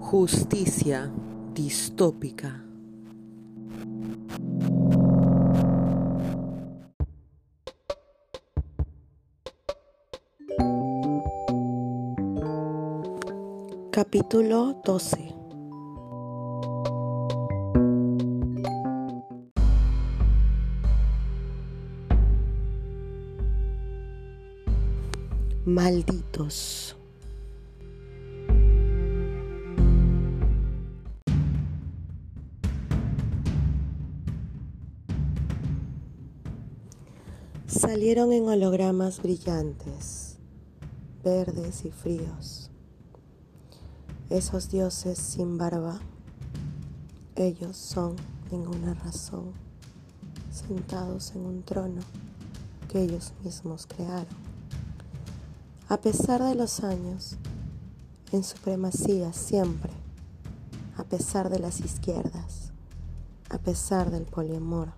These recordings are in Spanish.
Justicia distópica. Capítulo 12 Malditos. Salieron en hologramas brillantes, verdes y fríos. Esos dioses sin barba, ellos son ninguna razón, sentados en un trono que ellos mismos crearon. A pesar de los años, en supremacía siempre, a pesar de las izquierdas, a pesar del poliamor,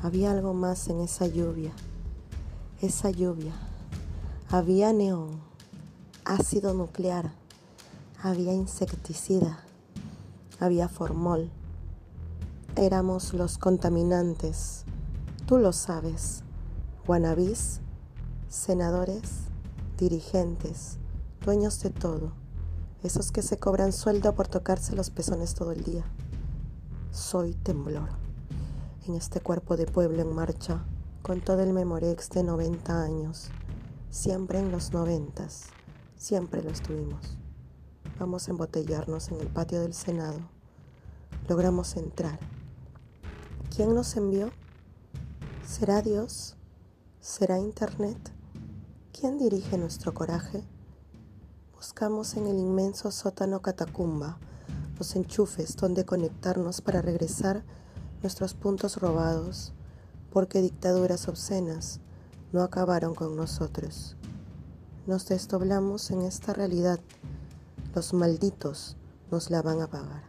había algo más en esa lluvia, esa lluvia. Había neón, ácido nuclear, había insecticida, había formol. Éramos los contaminantes, tú lo sabes, guanabís, senadores, dirigentes, dueños de todo, esos que se cobran sueldo por tocarse los pezones todo el día. Soy temblor, en este cuerpo de pueblo en marcha, con todo el memorex de 90 años, siempre en los noventas, siempre lo estuvimos. Vamos a embotellarnos en el patio del Senado. Logramos entrar. ¿Quién nos envió? ¿Será Dios? ¿Será Internet? ¿Quién dirige nuestro coraje? Buscamos en el inmenso sótano catacumba los enchufes donde conectarnos para regresar nuestros puntos robados, porque dictaduras obscenas no acabaron con nosotros. Nos desdoblamos en esta realidad. Los malditos nos la van a pagar.